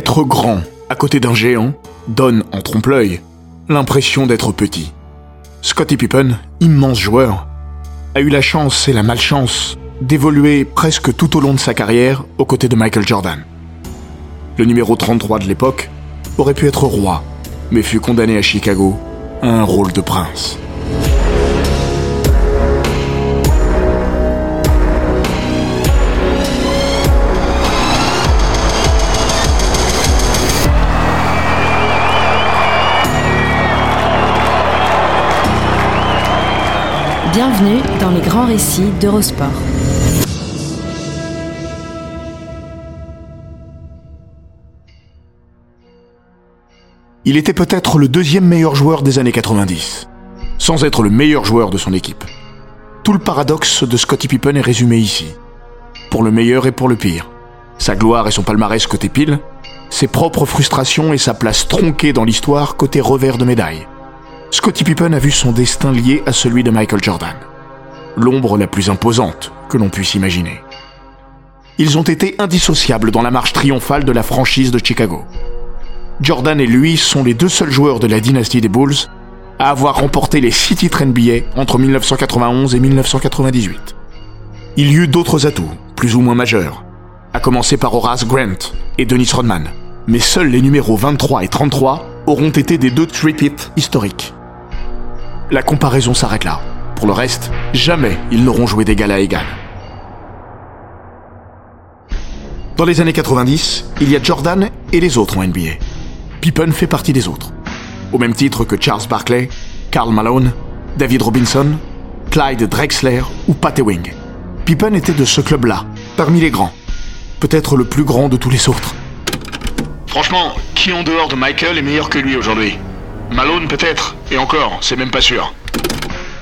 Être grand à côté d'un géant donne, en trompe-l'œil, l'impression d'être petit. Scottie Pippen, immense joueur, a eu la chance et la malchance d'évoluer presque tout au long de sa carrière aux côtés de Michael Jordan. Le numéro 33 de l'époque aurait pu être roi, mais fut condamné à Chicago à un rôle de prince. Bienvenue dans les grands récits d'Eurosport. Il était peut-être le deuxième meilleur joueur des années 90, sans être le meilleur joueur de son équipe. Tout le paradoxe de Scottie Pippen est résumé ici, pour le meilleur et pour le pire. Sa gloire et son palmarès côté pile, ses propres frustrations et sa place tronquée dans l'histoire côté revers de médaille. Scottie Pippen a vu son destin lié à celui de Michael Jordan, l'ombre la plus imposante que l'on puisse imaginer. Ils ont été indissociables dans la marche triomphale de la franchise de Chicago. Jordan et lui sont les deux seuls joueurs de la dynastie des Bulls à avoir remporté les six titres NBA entre 1991 et 1998. Il y eut d'autres atouts, plus ou moins majeurs, à commencer par Horace Grant et Dennis Rodman, mais seuls les numéros 23 et 33 auront été des deux trip historiques. La comparaison s'arrête là. Pour le reste, jamais ils n'auront joué d'égal à égal. Dans les années 90, il y a Jordan et les autres en NBA. Pippen fait partie des autres. Au même titre que Charles Barkley, Karl Malone, David Robinson, Clyde Drexler ou Pat Ewing. Pippen était de ce club-là, parmi les grands. Peut-être le plus grand de tous les autres. Franchement, qui en dehors de Michael est meilleur que lui aujourd'hui? Malone peut-être, et encore, c'est même pas sûr.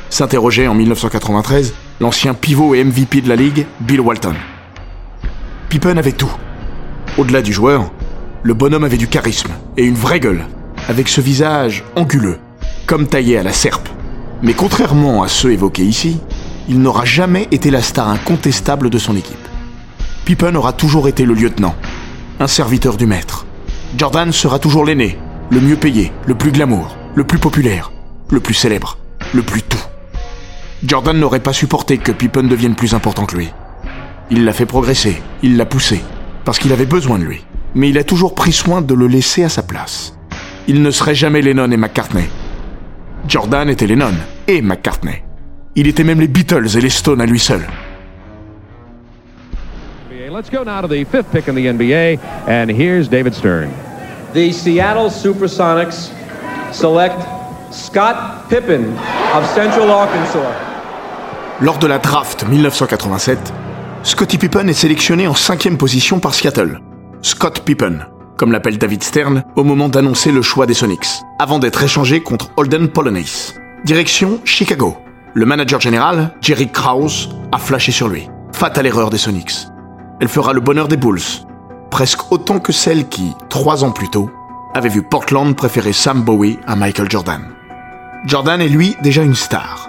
S'interrogeait en 1993 l'ancien pivot et MVP de la ligue, Bill Walton. Pippen avait tout. Au-delà du joueur, le bonhomme avait du charisme et une vraie gueule, avec ce visage anguleux, comme taillé à la serpe. Mais contrairement à ceux évoqués ici, il n'aura jamais été la star incontestable de son équipe. Pippen aura toujours été le lieutenant, un serviteur du maître. Jordan sera toujours l'aîné, le mieux payé, le plus glamour, le plus populaire, le plus célèbre, le plus tout. Jordan n'aurait pas supporté que Pippen devienne plus important que lui. Il l'a fait progresser, il l'a poussé, parce qu'il avait besoin de lui. Mais il a toujours pris soin de le laisser à sa place. Il ne serait jamais Lennon et McCartney. Jordan était Lennon et McCartney. Il était même les Beatles et les Stones à lui seul. Let's go now to the fifth pick in the NBA, and here's David Stern. The Seattle Supersonics select Scott Pippen of Central Arkansas. Lors de la draft 1987, Scottie Pippen est sélectionné en cinquième position par Seattle. Scott Pippen, comme l'appelle David Stern au moment d'annoncer le choix des Sonics, avant d'être échangé contre Holden Polonais. Direction Chicago. Le manager général, Jerry Krause, a flashé sur lui. Fatale erreur des Sonics. Elle fera le bonheur des Bulls, presque autant que celle qui, trois ans plus tôt, avait vu Portland préférer Sam Bowie à Michael Jordan. Jordan est lui déjà une star.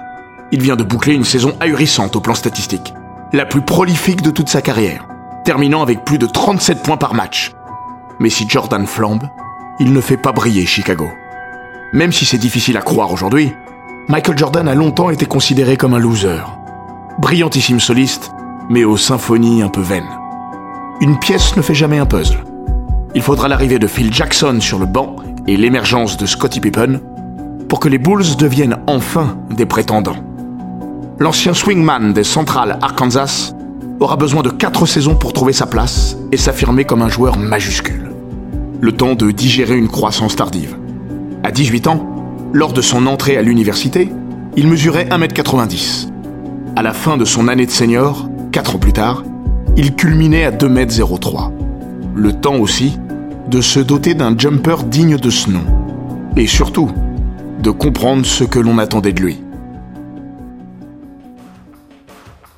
Il vient de boucler une saison ahurissante au plan statistique, la plus prolifique de toute sa carrière, terminant avec plus de 37 points par match. Mais si Jordan flambe, il ne fait pas briller Chicago. Même si c'est difficile à croire aujourd'hui, Michael Jordan a longtemps été considéré comme un loser. Brillantissime soliste, mais aux symphonies un peu vaines. Une pièce ne fait jamais un puzzle. Il faudra l'arrivée de Phil Jackson sur le banc et l'émergence de Scottie Pippen pour que les Bulls deviennent enfin des prétendants. L'ancien swingman des Central Arkansas aura besoin de quatre saisons pour trouver sa place et s'affirmer comme un joueur majuscule. Le temps de digérer une croissance tardive. À 18 ans, lors de son entrée à l'université, il mesurait 1m90. À la fin de son année de senior, 4 ans plus tard, il culminait à 2m03. Le temps aussi de se doter d'un jumper digne de ce nom. Et surtout, de comprendre ce que l'on attendait de lui.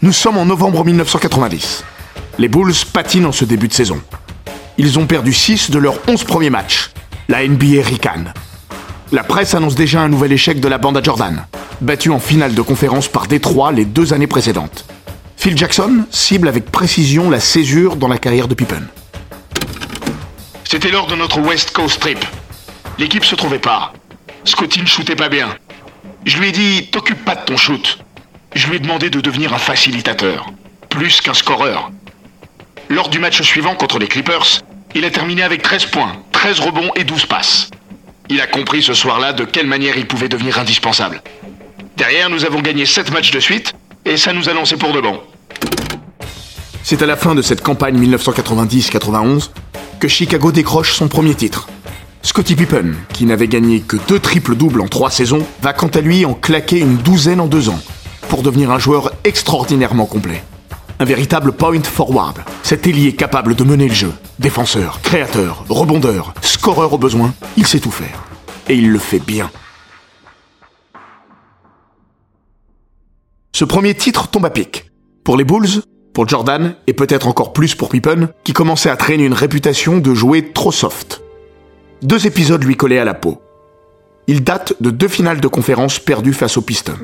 Nous sommes en novembre 1990. Les Bulls patinent en ce début de saison. Ils ont perdu 6 de leurs 11 premiers matchs. La NBA ricane. La presse annonce déjà un nouvel échec de la bande à Jordan, battue en finale de conférence par Détroit les deux années précédentes. Phil Jackson cible avec précision la césure dans la carrière de Pippen. C'était lors de notre West Coast trip. L'équipe se trouvait pas. Scotty ne shootait pas bien. Je lui ai dit, t'occupe pas de ton shoot. Je lui ai demandé de devenir un facilitateur, plus qu'un scoreur. Lors du match suivant contre les Clippers, il a terminé avec 13 points, 13 rebonds et 12 passes. Il a compris ce soir-là de quelle manière il pouvait devenir indispensable. Derrière, nous avons gagné 7 matchs de suite, et ça nous a lancé pour de bon. C'est à la fin de cette campagne 1990-91 que Chicago décroche son premier titre. Scottie Pippen, qui n'avait gagné que deux triples-doubles en trois saisons, va quant à lui en claquer une douzaine en deux ans, pour devenir un joueur extraordinairement complet. Un véritable point forward, cet ailier capable de mener le jeu. Défenseur, créateur, rebondeur, scoreur au besoin, il sait tout faire. Et il le fait bien. Ce premier titre tombe à pic. Pour les Bulls, pour Jordan, et peut-être encore plus pour Pippen, qui commençait à traîner une réputation de jouer trop soft. Deux épisodes lui collaient à la peau. Il date de deux finales de conférence perdues face aux Pistons.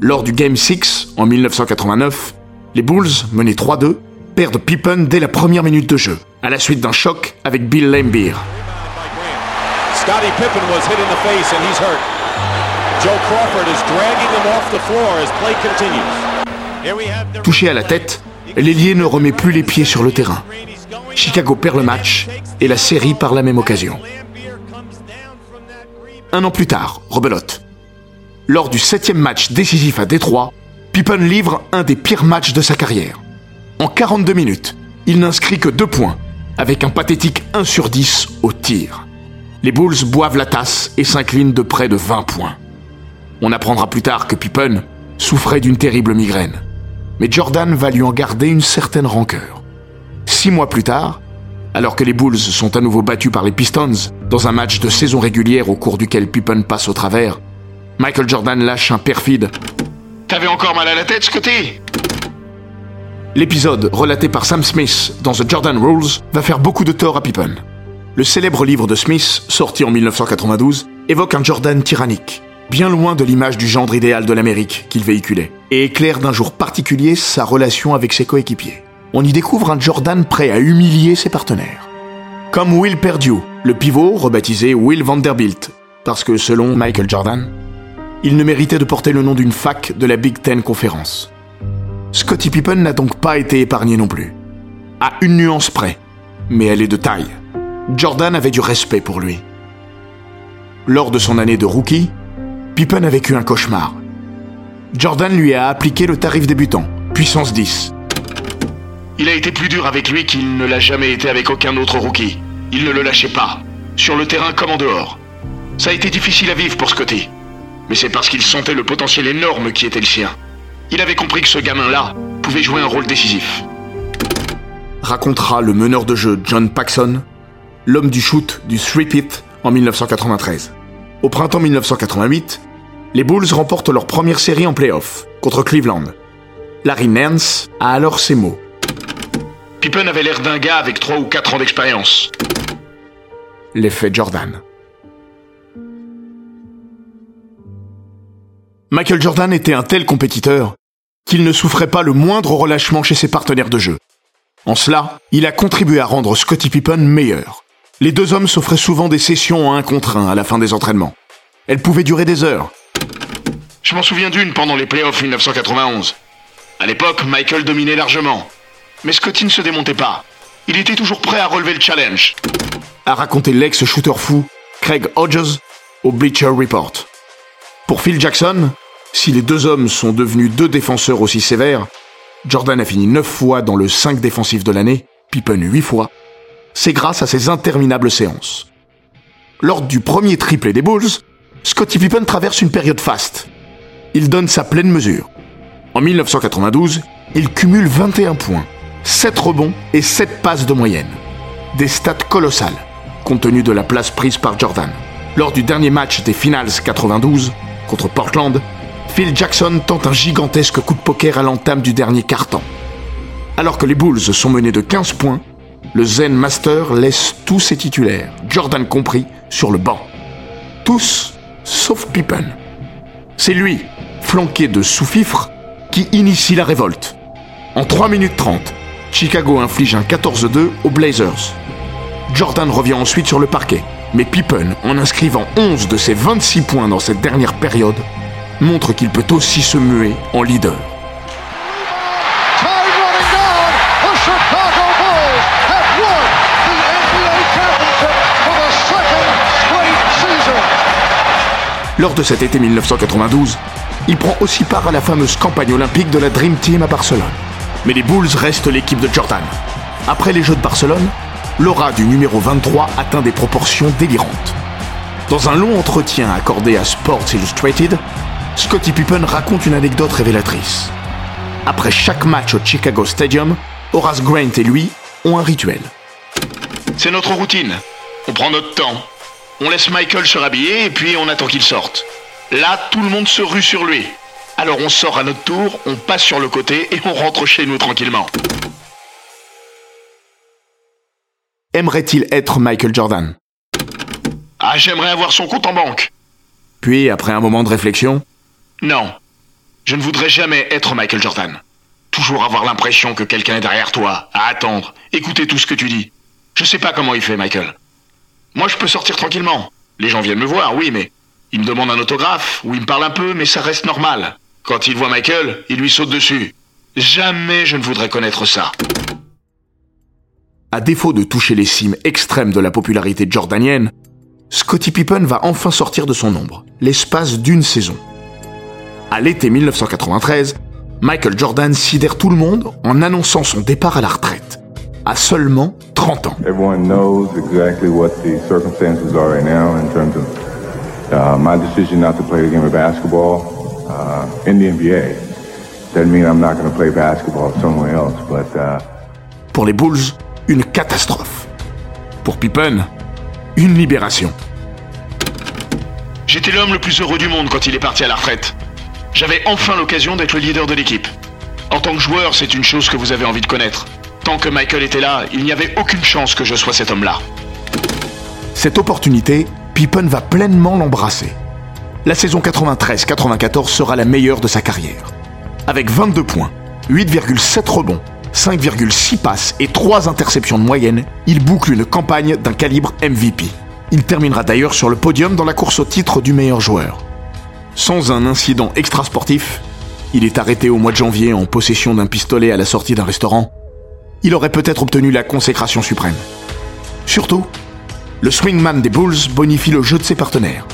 Lors du Game 6, en 1989, les Bulls, menés 3-2, perdent Pippen dès la première minute de jeu, à la suite d'un choc avec Bill Laimbeer. Scottie Pippen was hit in the face and he's hurt. Joe Crawford is dragging him off the floor as play continues. Touché à la tête, l'ailier ne remet plus les pieds sur le terrain. Chicago perd le match et la série par la même occasion. Un an plus tard, rebelote. Lors du septième match décisif à Détroit, Pippen livre un des pires matchs de sa carrière. En 42 minutes, il n'inscrit que deux points, avec un pathétique 1 sur 10 au tir. Les Bulls boivent la tasse et s'inclinent de près de 20 points. On apprendra plus tard que Pippen souffrait d'une terrible migraine. Mais Jordan va lui en garder une certaine rancœur. Six mois plus tard, alors que les Bulls sont à nouveau battus par les Pistons dans un match de saison régulière au cours duquel Pippen passe au travers, Michael Jordan lâche un perfide T'avais encore mal à la tête, Scotty? L'épisode, relaté par Sam Smith dans The Jordan Rules, va faire beaucoup de tort à Pippen. Le célèbre livre de Smith, sorti en 1992, évoque un Jordan tyrannique, bien loin de l'image du gendre idéal de l'Amérique qu'il véhiculait, et éclaire d'un jour particulier sa relation avec ses coéquipiers. On y découvre un Jordan prêt à humilier ses partenaires. Comme Will Perdue, le pivot rebaptisé Will Vanderbilt, parce que selon Michael Jordan, il ne méritait de porter le nom d'une fac de la Big Ten Conference. Scottie Pippen n'a donc pas été épargné non plus. À une nuance près, mais elle est de taille. Jordan avait du respect pour lui. Lors de son année de rookie, Pippen a vécu un cauchemar. Jordan lui a appliqué le tarif débutant, puissance 10. Il a été plus dur avec lui qu'il ne l'a jamais été avec aucun autre rookie. Il ne le lâchait pas, sur le terrain comme en dehors. Ça a été difficile à vivre pour Scotty. Mais c'est parce qu'il sentait le potentiel énorme qui était le sien. Il avait compris que ce gamin-là pouvait jouer un rôle décisif. Racontera le meneur de jeu John Paxson, l'homme du shoot du three-pit en 1993. Au printemps 1988, les Bulls remportent leur première série en playoff contre Cleveland. Larry Nance a alors ces mots. Pippen avait l'air d'un gars avec 3 ou 4 ans d'expérience. L'effet Jordan. Michael Jordan était un tel compétiteur qu'il ne souffrait pas le moindre relâchement chez ses partenaires de jeu. En cela, il a contribué à rendre Scottie Pippen meilleur. Les deux hommes s'offraient souvent des sessions en un contre un à la fin des entraînements. Elles pouvaient durer des heures. Je m'en souviens d'une pendant les playoffs 1991. À l'époque, Michael dominait largement. Mais Scotty ne se démontait pas. Il était toujours prêt à relever le challenge. A raconté l'ex-shooter fou Craig Hodges au Bleacher Report. Pour Phil Jackson, si les deux hommes sont devenus deux défenseurs aussi sévères, Jordan a fini 9 fois dans le 5 défensif de l'année, Pippen 8 fois, c'est grâce à ces interminables séances. Lors du premier triplé des Bulls, Scottie Pippen traverse une période faste. Il donne sa pleine mesure. En 1992, il cumule 21 points, 7 rebonds et 7 passes de moyenne. Des stats colossales, compte tenu de la place prise par Jordan. Lors du dernier match des Finals 92, contre Portland, Phil Jackson tente un gigantesque coup de poker à l'entame du dernier quart-temps. Alors que les Bulls sont menés de 15 points, le Zen Master laisse tous ses titulaires, Jordan compris, sur le banc. Tous, sauf Pippen. C'est lui, flanqué de sous-fifre, qui initie la révolte. En 3 minutes 30, Chicago inflige un 14-2 aux Blazers. Jordan revient ensuite sur le parquet. Mais Pippen, en inscrivant 11 de ses 26 points dans cette dernière période, montre qu'il peut aussi se muer en leader. Lors de cet été 1992, il prend aussi part à la fameuse campagne olympique de la Dream Team à Barcelone. Mais les Bulls restent l'équipe de Jordan. Après les Jeux de Barcelone, l'aura du numéro 23 atteint des proportions délirantes. Dans un long entretien accordé à Sports Illustrated, Scottie Pippen raconte une anecdote révélatrice. Après chaque match au Chicago Stadium, Horace Grant et lui ont un rituel. C'est notre routine. On prend notre temps. On laisse Michael se rhabiller et puis on attend qu'il sorte. Là, tout le monde se rue sur lui. Alors on sort à notre tour, on passe sur le côté et on rentre chez nous tranquillement. Aimerait-il être Michael Jordan? Ah, j'aimerais avoir son compte en banque. Puis, après un moment de réflexion, Non. Je ne voudrais jamais être Michael Jordan. Toujours avoir l'impression que quelqu'un est derrière toi, à attendre, écouter tout ce que tu dis. Je sais pas comment il fait, Michael. Moi, je peux sortir tranquillement. Les gens viennent me voir, oui, mais ils me demandent un autographe, ou ils me parlent un peu, mais ça reste normal. Quand ils voient Michael, ils lui sautent dessus. Jamais je ne voudrais connaître ça. à défaut de toucher les cimes extrêmes de la popularité jordanienne, Scottie Pippen va enfin sortir de son ombre, l'espace d'une saison. À l'été 1993, Michael Jordan sidère tout le monde en annonçant son départ à la retraite, à seulement 30 ans. Everyone knows exactly what the circumstances are right now in terms of uh, my decision not to play the game of basketball uh, in the NBA. Doesn't mean I'm not going to play basketball somewhere else, but uh, Pour les Bulls, une catastrophe. Pour Pippen, une libération. J'étais l'homme le plus heureux du monde quand il est parti à la retraite. J'avais enfin l'occasion d'être le leader de l'équipe. En tant que joueur, c'est une chose que vous avez envie de connaître. Tant que Michael était là, il n'y avait aucune chance que je sois cet homme-là. Cette opportunité, Pippen va pleinement l'embrasser. La saison 93-94 sera la meilleure de sa carrière. Avec 22 points, 8,7 rebonds, 5,6 passes et 3 interceptions de moyenne, il boucle une campagne d'un calibre MVP. Il terminera d'ailleurs sur le podium dans la course au titre du meilleur joueur. Sans un incident extrasportif, il est arrêté au mois de janvier en possession d'un pistolet à la sortie d'un restaurant. Il aurait peut-être obtenu la consécration suprême. Surtout, le swingman des Bulls bonifie le jeu de ses partenaires.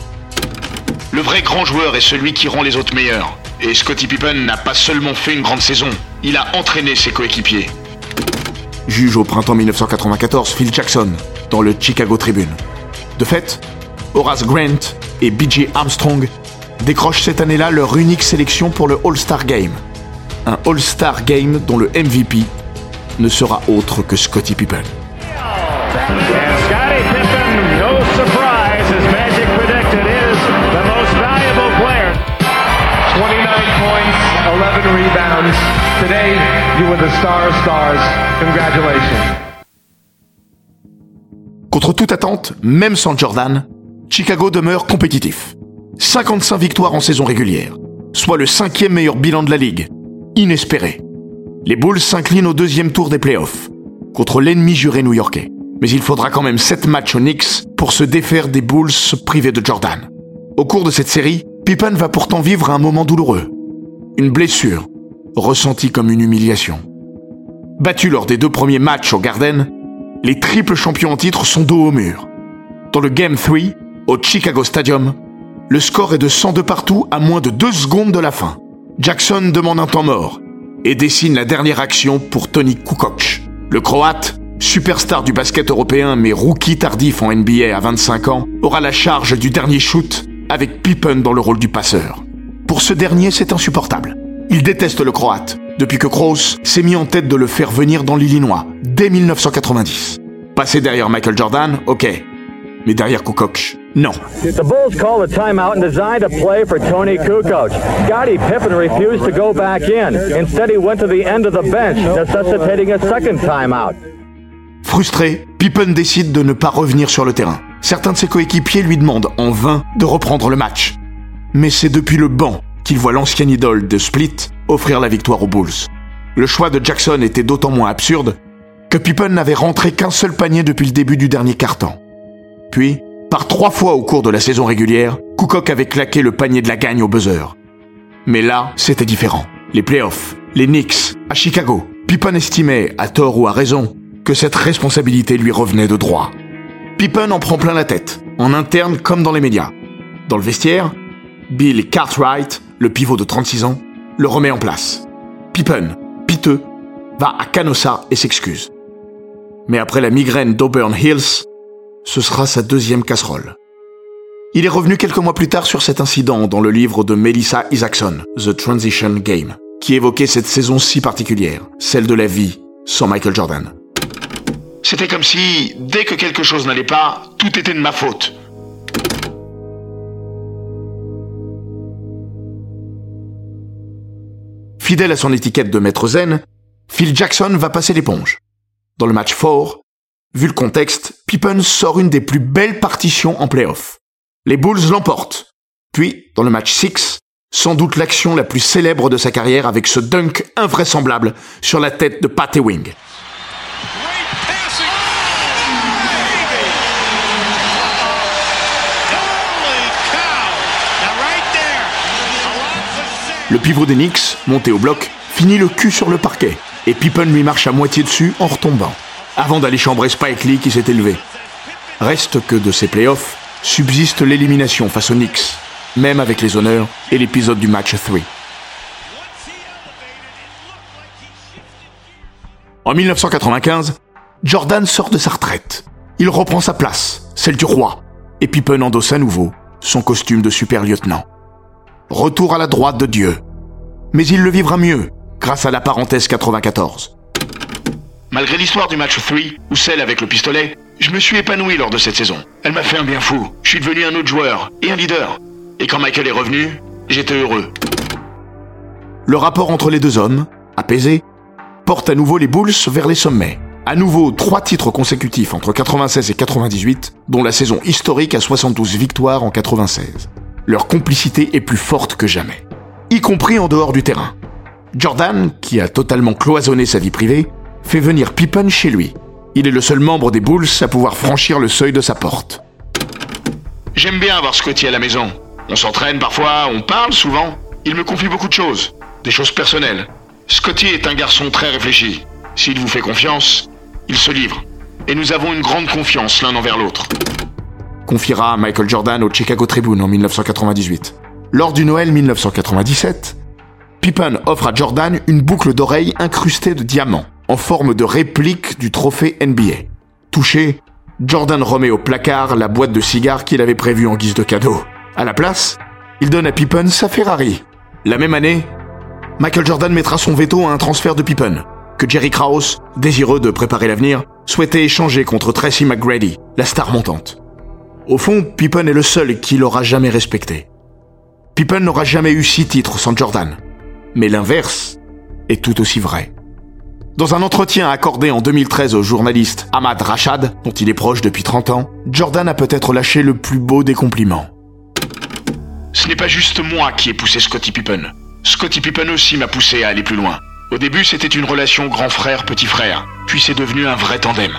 Le vrai grand joueur est celui qui rend les autres meilleurs. Et Scottie Pippen n'a pas seulement fait une grande saison, il a entraîné ses coéquipiers. Juge au printemps 1994 Phil Jackson dans le Chicago Tribune. De fait, Horace Grant et B.J. Armstrong décrochent cette année-là leur unique sélection pour le All-Star Game. Un All-Star Game dont le MVP ne sera autre que Scottie Pippen. And Scottie Pippen, no surprise, as Magic predicted, is the most valuable player. 29 points, 11 rebounds. Today, you were the star of stars. Congratulations. Contre toute attente, même sans Jordan, Chicago demeure compétitif. 55 victoires en saison régulière, soit le cinquième meilleur bilan de la ligue. Inespéré. Les Bulls s'inclinent au deuxième tour des playoffs, contre l'ennemi juré new-yorkais. Mais il faudra quand même 7 matchs aux Knicks pour se défaire des Bulls privés de Jordan. Au cours de cette série, Pippen va pourtant vivre un moment douloureux. Une blessure, ressentie comme une humiliation. Battu lors des deux premiers matchs au Garden, les triples champions en titre sont dos au mur. Dans le Game 3, au Chicago Stadium, le score est de 102 partout à moins de 2 secondes de la fin. Jackson demande un temps mort et dessine la dernière action pour Tony Kukoc. Le Croate, superstar du basket européen mais rookie tardif en NBA à 25 ans, aura la charge du dernier shoot avec Pippen dans le rôle du passeur. Pour ce dernier, c'est insupportable. Il déteste le Croate, depuis que Kroos s'est mis en tête de le faire venir dans l'Illinois, dès 1990. Passer derrière Michael Jordan, ok. Mais derrière Kukoc, non. The Bulls called a timeout and designed a play for Tony Kukoc. Scottie Pippen refused to go back in. Instead, he went to the end of the bench, necessitating a second timeout. Frustré, Pippen décide de ne pas revenir sur le terrain. Certains de ses coéquipiers lui demandent en vain de reprendre le match. Mais c'est depuis le banc qu'il voit l'ancienne idole de Split offrir la victoire aux Bulls. Le choix de Jackson était d'autant moins absurde que Pippen n'avait rentré qu'un seul panier depuis le début du dernier quart-temps. Puis, par trois fois au cours de la saison régulière, Kukoc avait claqué le panier de la gagne au buzzer. Mais là, c'était différent. Les playoffs, les Knicks, à Chicago, Pippen estimait, à tort ou à raison, que cette responsabilité lui revenait de droit. Pippen en prend plein la tête, en interne comme dans les médias. Dans le vestiaire, Bill Cartwright, le pivot de 36 ans, le remet en place. Pippen, piteux, va à Canossa et s'excuse. Mais après la migraine d'Auburn Hills, ce sera sa deuxième casserole. Il est revenu quelques mois plus tard sur cet incident dans le livre de Melissa Isaacson, The Transition Game, qui évoquait cette saison si particulière, celle de la vie sans Michael Jordan. C'était comme si, dès que quelque chose n'allait pas, tout était de ma faute. Fidèle à son étiquette de maître zen, Phil Jackson va passer l'éponge. Dans le match 4, vu le contexte, Pippen sort une des plus belles partitions en playoff. Les Bulls l'emportent. Puis, dans le match 6, sans doute l'action la plus célèbre de sa carrière avec ce dunk invraisemblable sur la tête de Pat Ewing. Le pivot des Knicks, monté au bloc, finit le cul sur le parquet et Pippen lui marche à moitié dessus en retombant, avant d'aller chambrer Spike Lee qui s'est élevé. Reste que de ces playoffs subsiste l'élimination face aux Knicks, même avec les honneurs et l'épisode du match 3. En 1995, Jordan sort de sa retraite. Il reprend sa place, celle du roi, et Pippen endosse à nouveau son costume de super lieutenant. Retour à la droite de Dieu. Mais il le vivra mieux grâce à la parenthèse 94. Malgré l'histoire du match 3, ou celle avec le pistolet, je me suis épanoui lors de cette saison. Elle m'a fait un bien fou. Je suis devenu un autre joueur et un leader. Et quand Michael est revenu, j'étais heureux. Le rapport entre les deux hommes, apaisé, porte à nouveau les Bulls vers les sommets. À nouveau, trois titres consécutifs entre 96 et 98, dont la saison historique à 72 victoires en 96 leur complicité est plus forte que jamais, y compris en dehors du terrain. Jordan, qui a totalement cloisonné sa vie privée, fait venir Pippen chez lui. Il est le seul membre des Bulls à pouvoir franchir le seuil de sa porte. J'aime bien avoir Scotty à la maison. On s'entraîne parfois, on parle souvent. Il me confie beaucoup de choses, des choses personnelles. Scotty est un garçon très réfléchi. S'il vous fait confiance, il se livre. Et nous avons une grande confiance l'un envers l'autre confiera Michael Jordan au Chicago Tribune en 1998. Lors du Noël 1997, Pippen offre à Jordan une boucle d'oreille incrustée de diamants, en forme de réplique du trophée NBA. Touché, Jordan remet au placard la boîte de cigares qu'il avait prévue en guise de cadeau. À la place, il donne à Pippen sa Ferrari. La même année, Michael Jordan mettra son veto à un transfert de Pippen, que Jerry Krause, désireux de préparer l'avenir, souhaitait échanger contre Tracy McGrady, la star montante. Au fond, Pippen est le seul qui l'aura jamais respecté. Pippen n'aura jamais eu six titres sans Jordan. Mais l'inverse est tout aussi vrai. Dans un entretien accordé en 2013 au journaliste Ahmad Rashad, dont il est proche depuis 30 ans, Jordan a peut-être lâché le plus beau des compliments. Ce n'est pas juste moi qui ai poussé Scottie Pippen. Scottie Pippen aussi m'a poussé à aller plus loin. Au début, c'était une relation grand frère-petit frère, puis c'est devenu un vrai tandem.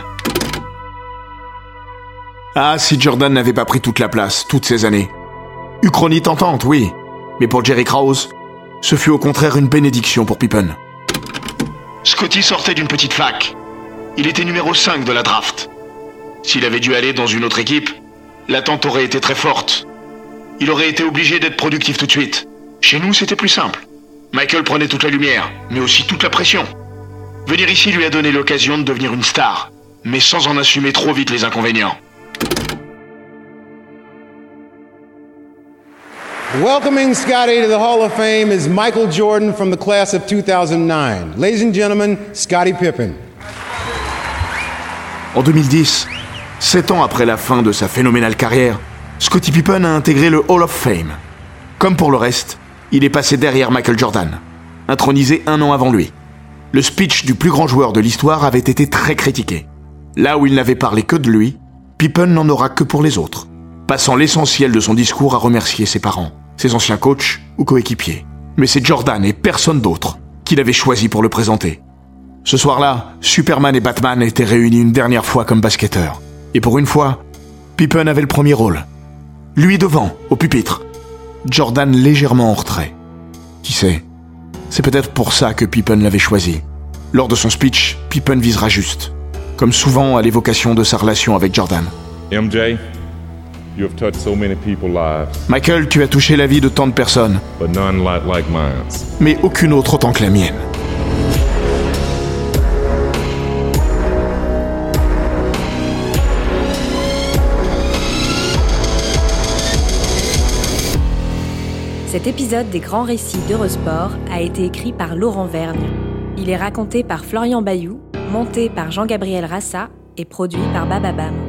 Ah, si Jordan n'avait pas pris toute la place, toutes ces années. Uchronie tentante, oui. Mais pour Jerry Krause, ce fut au contraire une bénédiction pour Pippen. Scotty sortait d'une petite fac. Il était numéro 5 de la draft. S'il avait dû aller dans une autre équipe, l'attente aurait été très forte. Il aurait été obligé d'être productif tout de suite. Chez nous, c'était plus simple. Michael prenait toute la lumière, mais aussi toute la pression. Venir ici lui a donné l'occasion de devenir une star, mais sans en assumer trop vite les inconvénients. Welcoming Scotty to the Hall of Fame is Michael Jordan from the class of 2009. Ladies and gentlemen, Scottie Pippen. En 2010, sept ans après la fin de sa phénoménale carrière, Scottie Pippen a intégré le Hall of Fame. Comme pour le reste, il est passé derrière Michael Jordan, intronisé un an avant lui. Le speech du plus grand joueur de l'histoire avait été très critiqué. Là où il n'avait parlé que de lui, Pippen n'en aura que pour les autres passant l'essentiel de son discours à remercier ses parents, ses anciens coachs ou coéquipiers. Mais c'est Jordan et personne d'autre qui l'avait choisi pour le présenter. Ce soir-là, Superman et Batman étaient réunis une dernière fois comme basketteurs. Et pour une fois, Pippen avait le premier rôle. Lui devant, au pupitre. Jordan légèrement en retrait. Qui sait? C'est peut-être pour ça que Pippen l'avait choisi. Lors de son speech, Pippen visera juste. Comme souvent à l'évocation de sa relation avec Jordan. You have touched so many people's lives, Michael, tu as touché la vie de tant de personnes, but none like, like mine. mais aucune autre autant que la mienne. Cet épisode des grands récits d'Eurosport a été écrit par Laurent Vergne. Il est raconté par Florian Bayou, monté par Jean-Gabriel Rassa et produit par Bababam.